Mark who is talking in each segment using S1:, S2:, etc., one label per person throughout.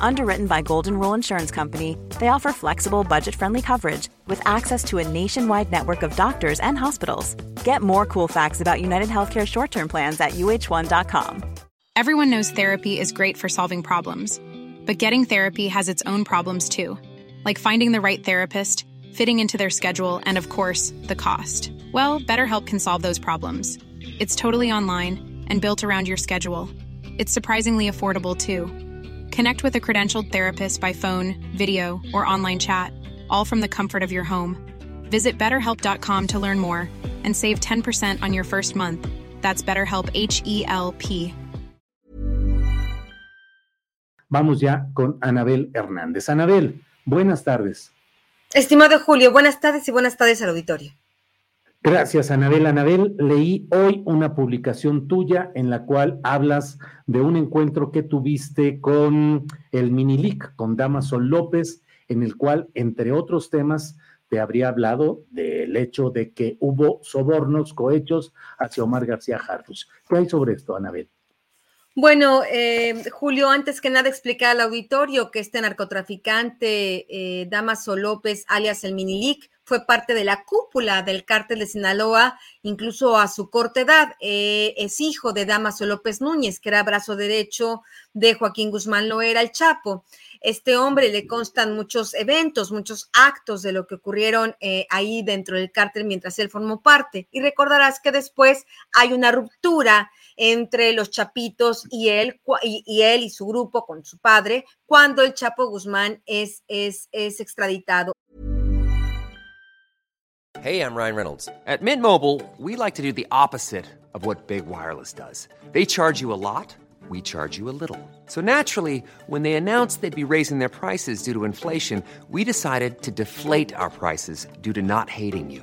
S1: Underwritten by Golden Rule Insurance Company, they offer flexible, budget friendly coverage with access to a nationwide network of doctors and hospitals. Get more cool facts about United Healthcare short term plans at uh1.com.
S2: Everyone knows therapy is great for solving problems, but getting therapy has its own problems too, like finding the right therapist, fitting into their schedule, and of course, the cost. Well, BetterHelp can solve those problems. It's totally online and built around your schedule. It's surprisingly affordable too. Connect with a credentialed therapist by phone, video, or online chat, all from the comfort of your home. Visit betterhelp.com to learn more and save 10% on your first month. That's BetterHelp H E L P.
S3: Vamos ya con Anabel Hernández. Anabel, buenas tardes.
S4: Estimado Julio, buenas tardes y buenas tardes al auditorio.
S3: Gracias, Anabel. Anabel, leí hoy una publicación tuya en la cual hablas de un encuentro que tuviste con el Minilic, con Damaso López, en el cual, entre otros temas, te habría hablado del hecho de que hubo sobornos, cohechos hacia Omar García Harfuch. ¿Qué hay sobre esto, Anabel?
S4: Bueno, eh, Julio, antes que nada explicar al auditorio que este narcotraficante eh, Damaso López, alias el Minilic, fue parte de la cúpula del cártel de Sinaloa, incluso a su corta edad. Eh, es hijo de Damaso López Núñez, que era brazo derecho de Joaquín Guzmán Loera, el Chapo. Este hombre le constan muchos eventos, muchos actos de lo que ocurrieron eh, ahí dentro del cártel mientras él formó parte. Y recordarás que después hay una ruptura entre los chapitos y él y, él y su grupo con su padre cuando el Chapo Guzmán es, es, es extraditado.
S5: Hey, I'm Ryan Reynolds. At Mint Mobile, we like to do the opposite of what Big Wireless does. They charge you a lot, we charge you a little. So naturally, when they announced they'd be raising their prices due to inflation, we decided to deflate our prices due to not hating you.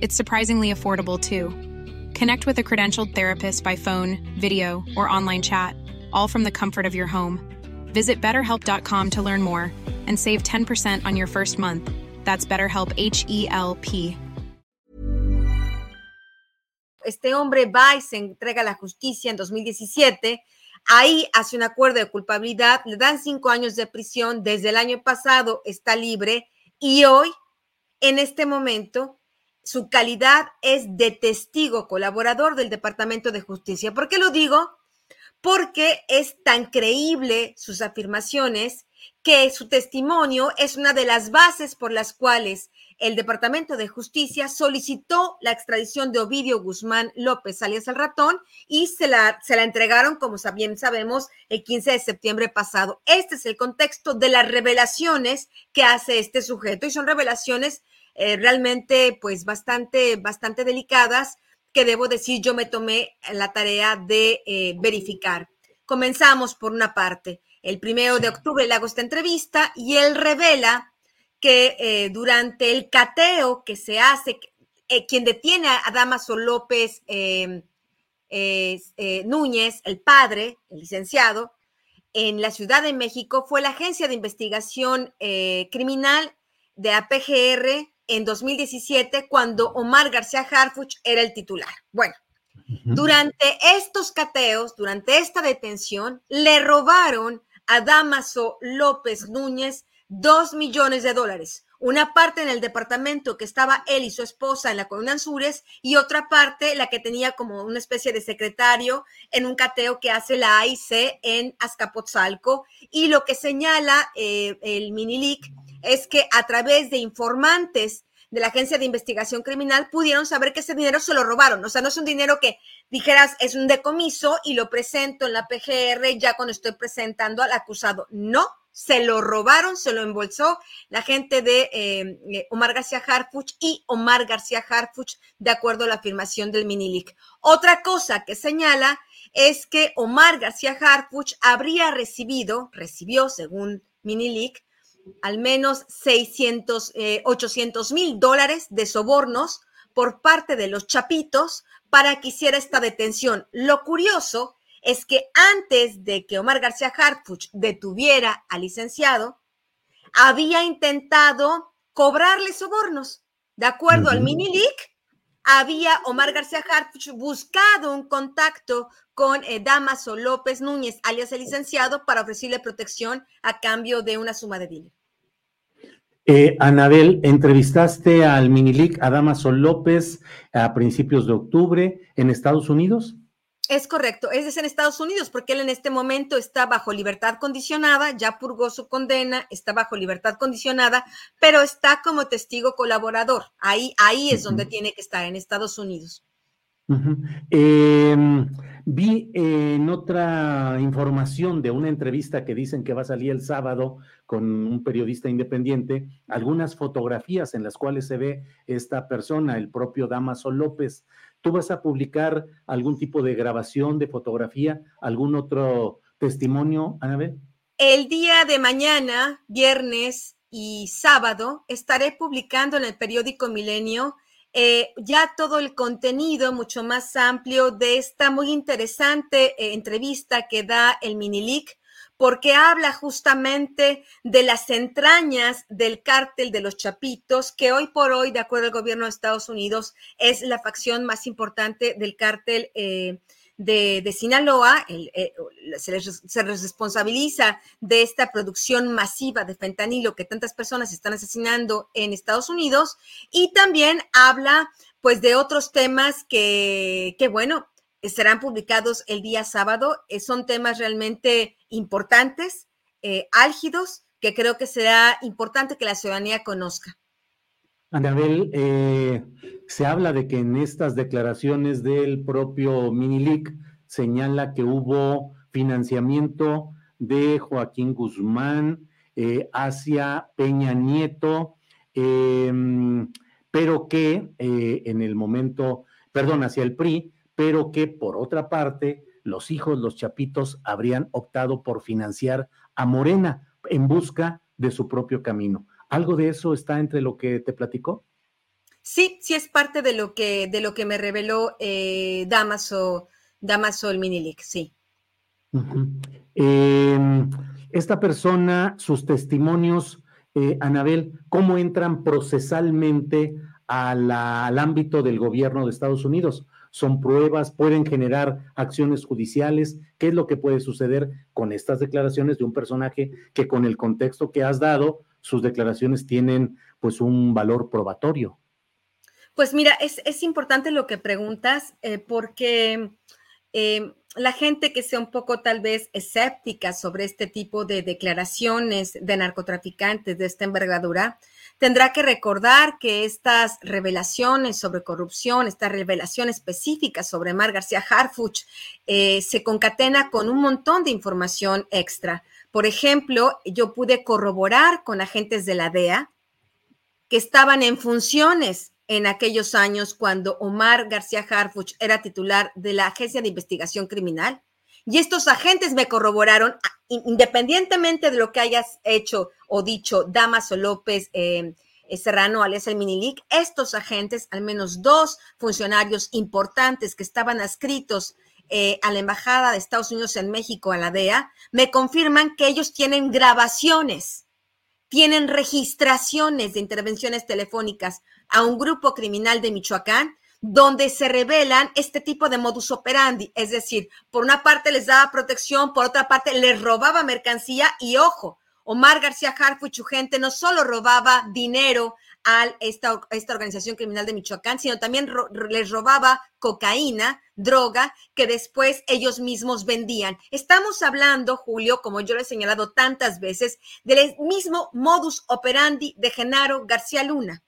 S2: It's surprisingly affordable too. Connect with a credentialed therapist by phone, video, or online chat, all from the comfort of your home. Visit betterhelp.com to learn more and save 10% on your first month. That's BetterHelp H E L P.
S4: este hombre va y se entrega a la justicia en 2017. Ahí hace un acuerdo de culpabilidad, le dan cinco años de prisión, desde el año pasado está libre y hoy, en este momento, su calidad es de testigo colaborador del Departamento de Justicia. ¿Por qué lo digo? Porque es tan creíble sus afirmaciones que su testimonio es una de las bases por las cuales el Departamento de Justicia solicitó la extradición de Ovidio Guzmán López, alias el ratón, y se la, se la entregaron, como bien sabemos, el 15 de septiembre pasado. Este es el contexto de las revelaciones que hace este sujeto, y son revelaciones eh, realmente, pues, bastante, bastante delicadas, que debo decir, yo me tomé la tarea de eh, verificar. Comenzamos por una parte. El primero de octubre le hago esta entrevista y él revela que eh, durante el cateo que se hace, eh, quien detiene a Damaso López Núñez, el padre, el licenciado, en la Ciudad de México fue la Agencia de Investigación Criminal de APGR en 2017, cuando Omar García Harfuch era el titular. Bueno, durante estos cateos, durante esta detención, le robaron a Damaso López Núñez dos millones de dólares. Una parte en el departamento que estaba él y su esposa en la colonia Anzures y otra parte la que tenía como una especie de secretario en un cateo que hace la AIC en Azcapotzalco. Y lo que señala eh, el Minilic es que a través de informantes de la Agencia de Investigación Criminal pudieron saber que ese dinero se lo robaron. O sea, no es un dinero que dijeras es un decomiso y lo presento en la PGR ya cuando estoy presentando al acusado. No, se lo robaron, se lo embolsó la gente de eh, eh, Omar García Harfuch y Omar García Harfuch, de acuerdo a la afirmación del Minilic. Otra cosa que señala es que Omar García Harfuch habría recibido, recibió según Minilic, al menos 600, 800 eh, mil dólares de sobornos por parte de los chapitos para que hiciera esta detención. Lo curioso es que antes de que Omar García Harfuch detuviera al licenciado, había intentado cobrarle sobornos. De acuerdo al mini leak, había Omar García Harfuch buscado un contacto con eh, Damaso López Núñez, alias el licenciado, para ofrecerle protección a cambio de una suma de dinero.
S3: Eh, Anabel, entrevistaste al Minilic a Damaso López a principios de octubre en Estados Unidos.
S4: Es correcto, es en Estados Unidos porque él en este momento está bajo libertad condicionada, ya purgó su condena, está bajo libertad condicionada, pero está como testigo colaborador. Ahí, ahí es donde tiene que estar, en Estados Unidos.
S3: Em, vi en otra información de una entrevista que dicen que va a salir el sábado con un periodista independiente, algunas fotografías en las cuales se ve esta persona, el propio Damaso López. ¿Tú vas a publicar algún tipo de grabación, de fotografía, algún otro testimonio, Anabel?
S4: El día de mañana, viernes y sábado, estaré publicando en el periódico Milenio eh, ya todo el contenido mucho más amplio de esta muy interesante eh, entrevista que da el Minilic, porque habla justamente de las entrañas del cártel de los Chapitos, que hoy por hoy, de acuerdo al gobierno de Estados Unidos, es la facción más importante del cártel. Eh, de, Sinaloa, eh, se, les, responsabiliza de esta producción masiva de fentanilo que tantas personas están asesinando en Estados Unidos y también habla pues de otros temas que, que bueno, serán publicados el día sábado. Eh, son temas realmente importantes, eh, álgidos, que creo que será importante que la ciudadanía conozca.
S3: Anabel, eh, se habla de que en estas declaraciones del propio Minilic señala que hubo financiamiento de Joaquín Guzmán hacia Peña Nieto, em, pero que en el momento, perdón, hacia el PRI, pero que por otra parte los hijos, los chapitos, habrían optado por financiar a Morena en busca de su propio camino. ¿Algo de eso está entre lo que te platicó?
S4: Sí, sí es parte de lo que, de lo que me reveló eh, Damaso, Damaso el Minilic, sí.
S3: Em, esta persona, sus testimonios, eh, Anabel, ¿cómo entran procesalmente al ámbito del gobierno de Estados Unidos? ¿Son pruebas? ¿Pueden generar acciones judiciales? ¿Qué es lo que puede suceder con estas declaraciones de un personaje que con el contexto que has dado, sus declaraciones tienen pues un valor probatorio.
S4: Pues mira, es, importante lo que preguntas eh, porque eh, la gente que sea un poco tal vez escéptica sobre este tipo de declaraciones de narcotraficantes de esta envergadura, tendrá que recordar que estas revelaciones sobre corrupción, esta revelación específica sobre Mar García Harfuch, eh, se concatena con un montón de información extra. Por ejemplo, yo pude corroborar con agentes de la DEA que estaban en funciones en aquellos años cuando Omar García Harfuch era titular de la Agencia de Investigación Criminal. Y estos agentes me corroboraron, independientemente de lo que hayas hecho o dicho Damaso López eh, Serrano, alias el Minilic, estos agentes, al menos dos funcionarios importantes que estaban adscritos eh, a la Embajada de Estados Unidos en México, a la DEA, me confirman que ellos tienen grabaciones, tienen registraciones de intervenciones telefónicas a un grupo criminal de Michoacán, donde se revelan este tipo de modus operandi. Es decir, por una parte les daba protección, por otra parte les robaba mercancía y ojo, Omar García Harfo y su gente no solo robaba dinero a esta, esta organización criminal de Michoacán, sino también les robaba cocaína, droga, que después ellos mismos vendían. Estamos hablando, Julio, como yo lo he señalado tantas veces, del mismo modus operandi de Genaro García Luna.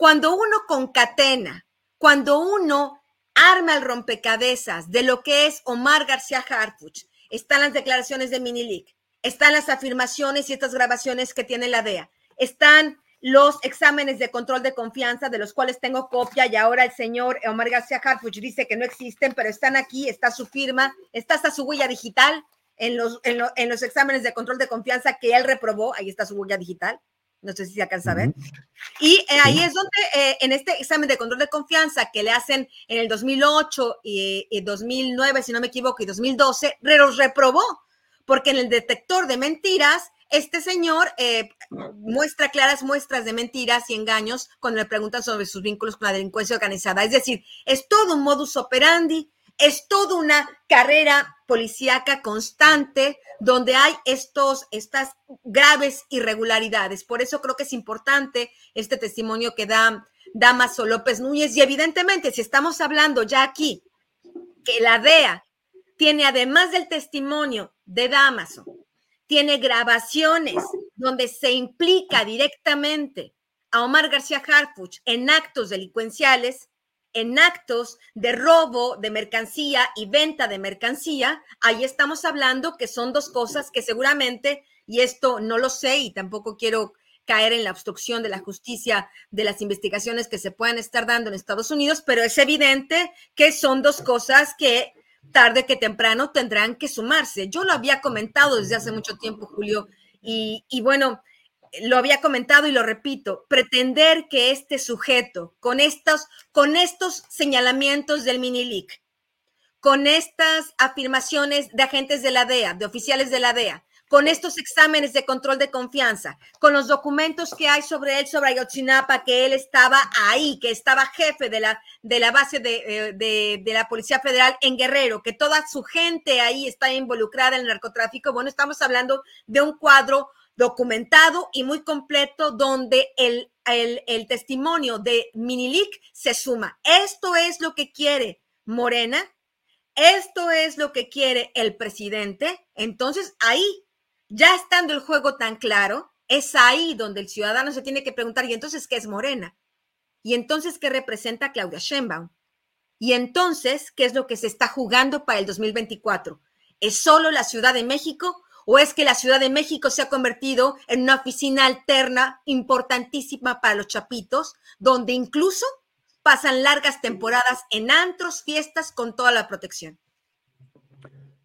S4: Cuando uno concatena, cuando uno arma el rompecabezas de lo que es Omar García Harfuch, están las declaraciones de Minilic, están las afirmaciones y estas grabaciones que tiene la DEA, están los exámenes de control de confianza, de los cuales tengo copia, y ahora el señor Omar García Harfuch dice que no existen, pero están aquí, está su firma, está hasta su huella digital los, en, los exámenes de control de confianza que él reprobó, ahí está su huella digital. No sé si se alcanza a ver. Y eh, ahí es donde, eh, en este examen de control de confianza que le hacen en el 2008 y, y 2009, si no me equivoco, y 2012, los reprobó, porque en el detector de mentiras este señor eh, muestra claras muestras de mentiras y engaños cuando le preguntan sobre sus vínculos con la delincuencia organizada. Es decir, es todo un modus operandi, es toda una carrera policíaca constante donde hay estos, estas graves irregularidades. Por eso creo que es importante este testimonio que da Damaso López Núñez. Y evidentemente, si estamos hablando ya aquí que la DEA tiene, además del testimonio de Damaso, tiene grabaciones donde se implica directamente a Omar García Harfuch en actos delincuenciales, en actos de robo de mercancía y venta de mercancía, ahí estamos hablando que son dos cosas que seguramente, y esto no lo sé y tampoco quiero caer en la obstrucción de la justicia de las investigaciones que se puedan estar dando en Estados Unidos, pero es evidente que son dos cosas que tarde que temprano tendrán que sumarse. Yo lo había comentado desde hace mucho tiempo, Julio, y, bueno, lo había comentado y lo repito, pretender que este sujeto, con estos, con estos señalamientos del mini con estas afirmaciones de agentes de la DEA, de oficiales de la DEA, con estos exámenes de control de confianza, con los documentos que hay sobre él, sobre Ayotzinapa, que él estaba ahí, que estaba jefe de la, de la base de, eh, de, la Policía Federal en Guerrero, que toda su gente ahí está involucrada en el narcotráfico. Bueno, estamos hablando de un cuadro documentado y muy completo donde el, el, testimonio de Minilic se suma. Esto es lo que quiere Morena, esto es lo que quiere el presidente. Entonces ahí ya estando el juego tan claro, es ahí donde el ciudadano se tiene que preguntar, ¿y entonces qué es Morena? ¿Y entonces qué representa Claudia Sheinbaum? ¿Y entonces qué es lo que se está jugando para el 2024? ¿Es solo la Ciudad de México o es que la Ciudad de México se ha convertido en una oficina alterna importantísima para los chapitos, donde incluso pasan largas temporadas en antros, fiestas con toda la protección?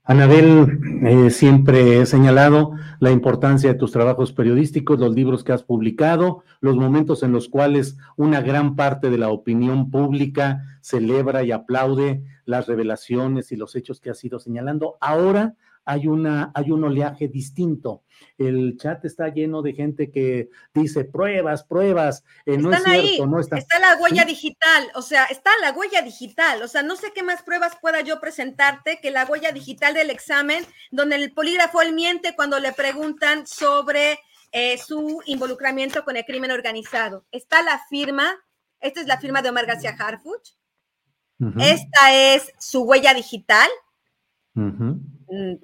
S3: Anabel, eh, siempre he señalado la importancia de tus trabajos periodísticos, los libros que has publicado, los momentos en los cuales una gran parte de la opinión pública celebra y aplaude las revelaciones y los hechos que has ido señalando. Ahora hay, una, hay un oleaje distinto. El chat está lleno de gente que dice pruebas, pruebas, eh, no es cierto, no está.
S4: Está la huella digital, o sea, está la huella digital, o sea, no sé qué más pruebas pueda yo presentarte que la huella digital del examen, donde el polígrafo él miente cuando le preguntan sobre eh, su involucramiento con el crimen organizado. Está la firma, esta es la firma de Omar García Harfuch, esta es su huella digital. Mm,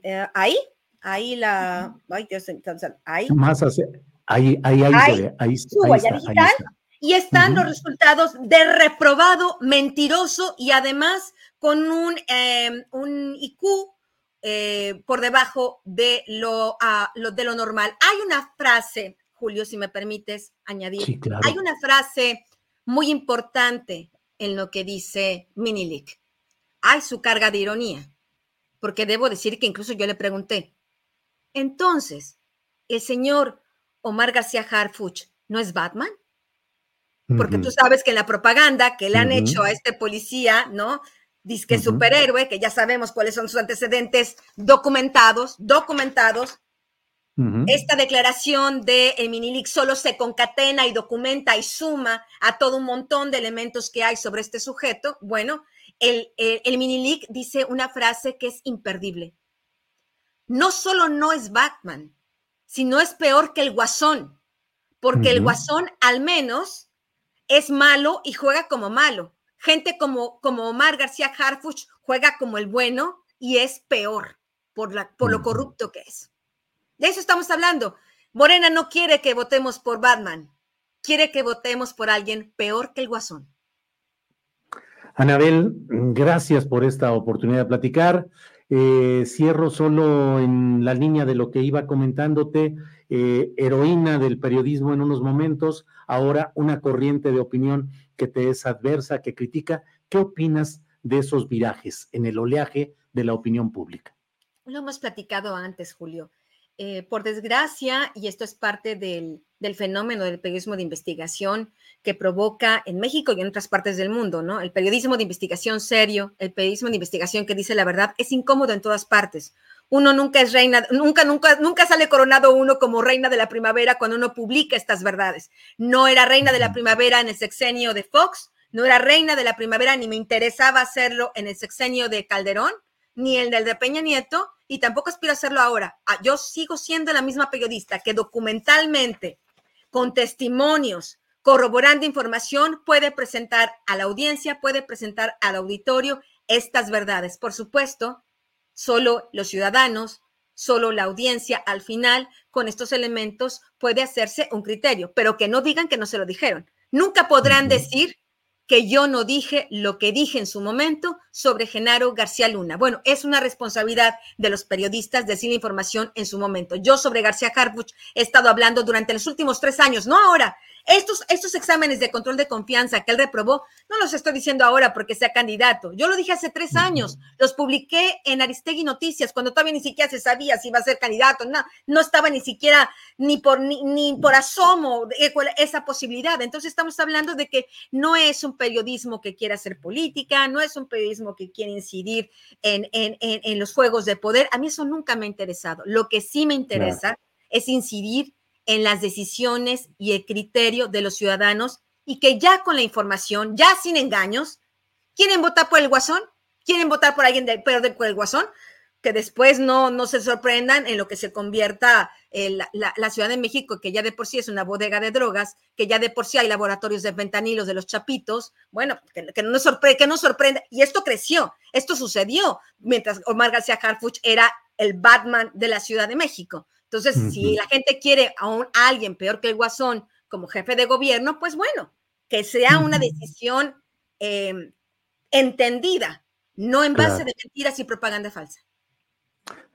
S4: eh, ahí, ahí la, ahí.
S3: Más ahí, ahí, ahí, ahí,
S4: digital, y están los resultados de reprobado, mentiroso y además con un, em, un IQ eh, por debajo de lo, lo, de lo normal. Hay una frase, Julio, si me permites añadir, hay una frase muy importante en lo que dice Minilik. Hay su carga de ironía porque debo decir que incluso yo le pregunté, entonces, ¿el señor Omar García Harfuch no es Batman? Porque tú sabes que en la propaganda que le han hecho a este policía, ¿no? Dice que es superhéroe, que ya sabemos cuáles son sus antecedentes documentados, documentados. Esta declaración de el Minilic solo se concatena y documenta y suma a todo un montón de elementos que hay sobre este sujeto. Bueno, el, el, el dice una frase que es imperdible. No solo no es Batman, sino es peor que el Guasón, porque el Guasón al menos es malo y juega como malo. Gente como, como Omar García Harfuch juega como el bueno y es peor por, la, por lo corrupto que es. De eso estamos hablando. Morena no quiere que votemos por Batman, quiere que votemos por alguien peor que el Guasón.
S3: Anabel, gracias por esta oportunidad de platicar. Eh, cierro solo en la línea de lo que iba comentándote, eh, heroína del periodismo en unos momentos, ahora una corriente de opinión que te es adversa, que critica. ¿Qué opinas de esos virajes en el oleaje de la opinión pública?
S4: Lo hemos platicado antes, Julio. Eh, por desgracia, y esto es parte del, fenómeno del periodismo de investigación que provoca en México y en otras partes del mundo, ¿no? El periodismo de investigación serio, el periodismo de investigación que dice la verdad, es incómodo en todas partes. Uno nunca es reina, nunca, nunca, nunca sale coronado uno como reina de la primavera cuando uno publica estas verdades. No era reina de la primavera en el sexenio de Fox, no era reina de la primavera, ni me interesaba hacerlo en el sexenio de Calderón, ni el del de Peña Nieto, y tampoco aspiro a hacerlo ahora. Ah, yo sigo siendo la misma periodista que documentalmente, con testimonios, corroborando información, puede presentar a la audiencia, puede presentar al auditorio estas verdades. Por supuesto, solo los ciudadanos, solo la audiencia al final, con estos elementos, puede hacerse un criterio, pero que no digan que no se lo dijeron. Nunca podrán decir que yo no dije lo que dije en su momento sobre Genaro García Luna. Bueno, es una responsabilidad de los periodistas decir la información en su momento. Yo sobre García Harbuch he estado hablando durante los últimos tres años, no ahora. Estos, estos exámenes de control de confianza que él reprobó, no los estoy diciendo ahora porque sea candidato. Yo lo dije hace tres años, los publiqué en Aristegui Noticias, cuando todavía ni siquiera se sabía si iba a ser candidato, no, no estaba ni siquiera ni por, ni, por asomo esa posibilidad. Entonces estamos hablando de que no es un periodismo que quiera hacer política, no es un periodismo que quiere incidir en, en, en, los juegos de poder. A mí eso nunca me ha interesado. Lo que sí me interesa es incidir en las decisiones y el criterio de los ciudadanos y que ya con la información, ya sin engaños, quieren votar por el guasón, quieren votar por alguien perder por el guasón, que después no, no se sorprendan en lo que se convierta la, Ciudad de México, que ya de por sí es una bodega de drogas, que ya de por sí hay laboratorios de fentanilos de los chapitos, bueno, que, no, nos sorprende, que no sorprenda, y esto creció, esto sucedió mientras Omar García Harfuch era el Batman de la Ciudad de México. Entonces, si la gente quiere a, un, alguien peor que el Guasón como jefe de gobierno, pues bueno, que sea una decisión em, entendida, no en base de mentiras y propaganda falsa.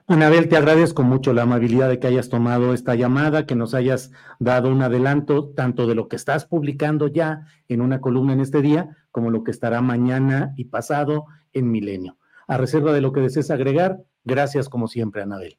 S3: Anabel, te agradezco mucho la amabilidad de que hayas tomado esta llamada, que nos hayas dado un adelanto tanto de lo que estás publicando ya en una columna en este día, como lo que estará mañana y pasado en Milenio. A reserva de lo que desees agregar, gracias como siempre, Anabel.